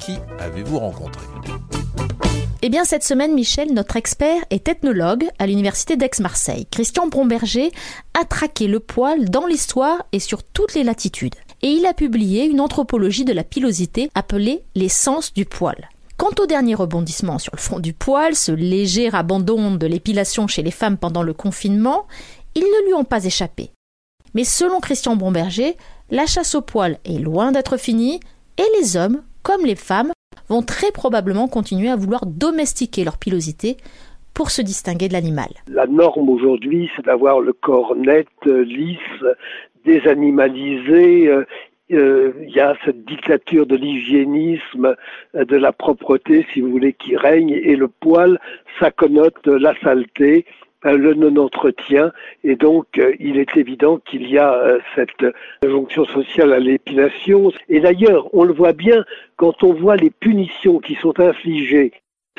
qui avez-vous rencontré eh bien, cette semaine, Michel, notre expert est ethnologue à l'université d'Aix-Marseille. Christian Bromberger a traqué le poil dans l'histoire et sur toutes les latitudes. Et il a publié une anthropologie de la pilosité appelée l'essence du poil. Quant au dernier rebondissement sur le front du poil, ce léger abandon de l'épilation chez les femmes pendant le confinement, ils ne lui ont pas échappé. Mais selon Christian Bromberger, la chasse au poil est loin d'être finie et les hommes, comme les femmes, vont très probablement continuer à vouloir domestiquer leur pilosité pour se distinguer de l'animal. La norme aujourd'hui, c'est d'avoir le corps net, lisse, désanimalisé. Euh, euh, il y a cette dictature de l'hygiénisme, euh, de la propreté, si vous voulez, qui règne, et le poil, ça connote la saleté, le non-entretien. Et donc, euh, il est évident qu'il y a euh, cette injonction sociale à l'épilation. Et d'ailleurs, on le voit bien quand on voit les punitions qui sont infligées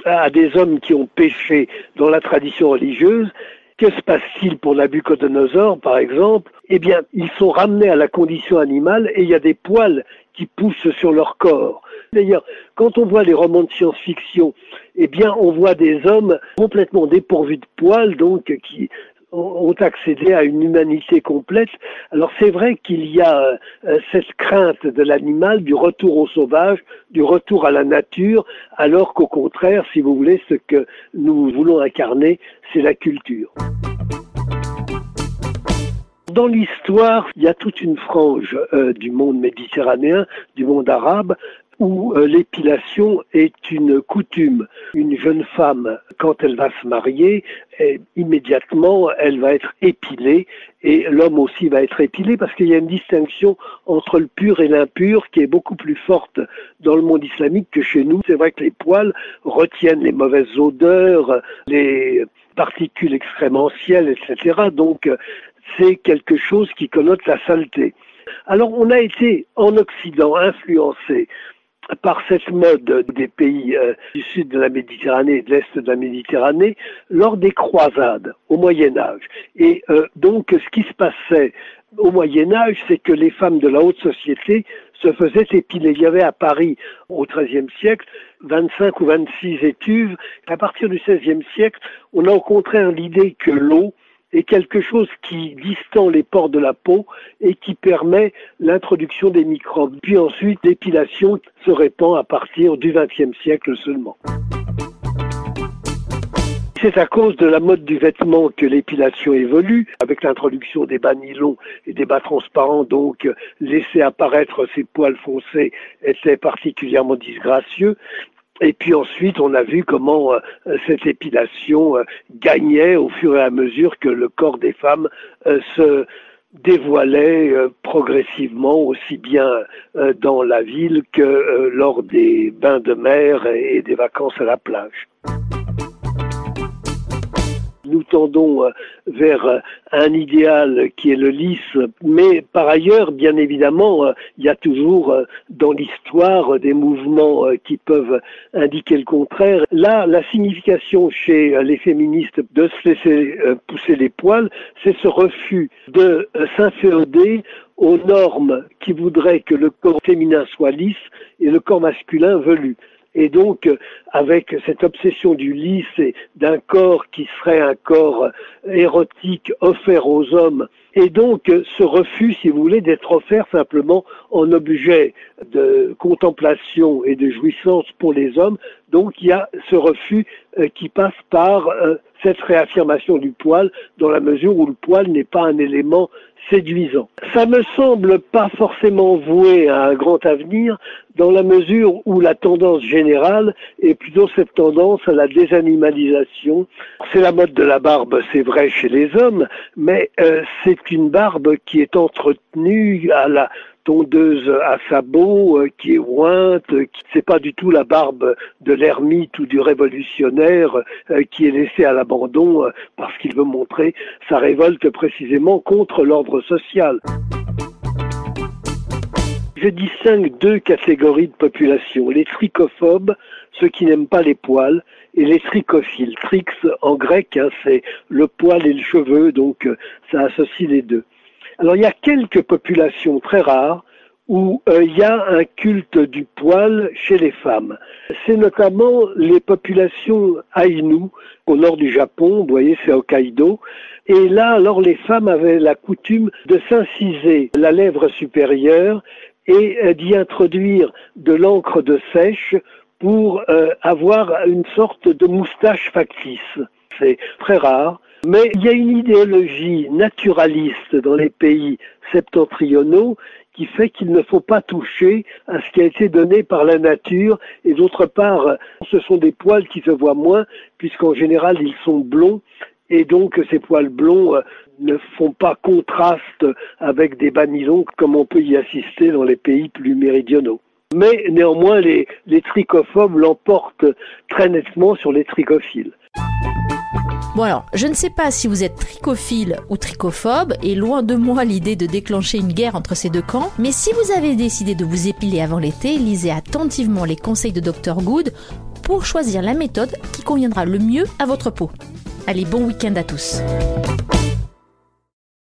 à des hommes qui ont péché dans la tradition religieuse. Que se passe-t-il pour Nabucodonosor, par exemple? Eh bien, ils sont ramenés à la condition animale et il y a des poils qui poussent sur leur corps. D'ailleurs, quand on voit les romans de science-fiction, eh bien, on voit des hommes complètement dépourvus de poils, donc qui ont accédé à une humanité complète. Alors c'est vrai qu'il y a euh, cette crainte de l'animal, du retour au sauvage, du retour à la nature, alors qu'au contraire, si vous voulez, ce que nous voulons incarner, c'est la culture dans l'histoire, il y a toute une frange euh, du monde méditerranéen, du monde arabe, où euh, l'épilation est une coutume. Une jeune femme, quand elle va se marier, immédiatement, elle va être épilée et l'homme aussi va être épilé parce qu'il y a une distinction entre le pur et l'impur qui est beaucoup plus forte dans le monde islamique que chez nous. C'est vrai que les poils retiennent les mauvaises odeurs, les particules excrémentielles, etc. Donc, c'est quelque chose qui connote la saleté. Alors on a été en Occident influencé par cette mode des pays euh, du sud de la Méditerranée et de l'est de la Méditerranée lors des croisades au Moyen Âge. Et euh, donc ce qui se passait au Moyen Âge, c'est que les femmes de la haute société se faisaient épiler. Il y avait à Paris au XIIIe siècle 25 ou 26 étuves. À partir du XVIe siècle, on a rencontré l'idée que l'eau est quelque chose qui distend les pores de la peau et qui permet l'introduction des microbes. Puis ensuite, l'épilation se répand à partir du XXe siècle seulement. C'est à cause de la mode du vêtement que l'épilation évolue, avec l'introduction des bas nylons et des bas transparents, donc laisser apparaître ces poils foncés était particulièrement disgracieux. Et puis ensuite, on a vu comment euh, cette épilation euh, gagnait au fur et à mesure que le corps des femmes euh, se dévoilait progressivement aussi bien dans la ville que lors des bains de mer et des vacances à la plage nous tendons euh, vers euh, un idéal qui est le lisse, mais par ailleurs, bien évidemment, euh, il y a toujours dans l'histoire des mouvements qui peuvent indiquer le contraire. Là, la signification chez les féministes de se laisser pousser les poils, c'est ce refus de s'inféoder aux normes qui voudraient que le corps féminin soit lisse et le corps masculin velu. Et donc, euh, avec cette obsession du lys et d'un corps qui serait un corps érotique offert aux hommes, et donc euh, ce refus, si vous voulez, d'être offert simplement en objet de contemplation et de jouissance pour les hommes, donc il y a ce refus euh, qui passe par cette réaffirmation du poil, dans la mesure où le poil n'est pas un élément séduisant. Ça me semble pas forcément voué à un grand avenir dans la mesure où la tendance générale est plutôt cette tendance à la désanimalisation. C'est la mode de la barbe, c'est vrai chez les hommes, mais euh, c'est une barbe qui est entretenue à la tondeuse à sabot euh, qui est ointe, c'est pas du tout la barbe de l'ermite ou du révolutionnaire euh, qui est laissé à l'abandon parce qu'il veut montrer sa révolte précisément contre l'ordre social. Je distingue deux catégories de population, les trichophobes, ceux qui n'aiment pas les poils, et les trichophiles. Trix en grec, hein, c'est le poil et le cheveu, donc ça associe les deux. Alors il y a quelques populations très rares où euh, il y a un culte du poil chez les femmes. C'est notamment les populations Ainu au nord du Japon, vous voyez c'est Hokkaido, et là alors les femmes avaient la coutume de s'inciser la lèvre supérieure et euh, d'y introduire de l'encre de sèche pour euh, avoir une sorte de moustache factice. C'est très rare. Mais il y a une idéologie naturaliste dans les pays septentrionaux qui fait qu'il ne faut pas toucher à ce qui a été donné par la nature et d'autre part, ce sont des poils qui se voient moins puisqu'en général ils sont blonds et donc ces poils blonds euh, ne font pas contraste avec des bannisons comme on peut y assister dans les pays plus méridionaux. Mais néanmoins, les, les trichophobes l'emportent très nettement sur les trichophiles. Bon alors, je ne sais pas si vous êtes trichophile ou trichophobe, et loin de moi l'idée de déclencher une guerre entre ces deux camps, mais si vous avez décidé de vous épiler avant l'été, lisez attentivement les conseils de Dr Good pour choisir la méthode qui conviendra le mieux à votre peau. Allez, bon week-end à tous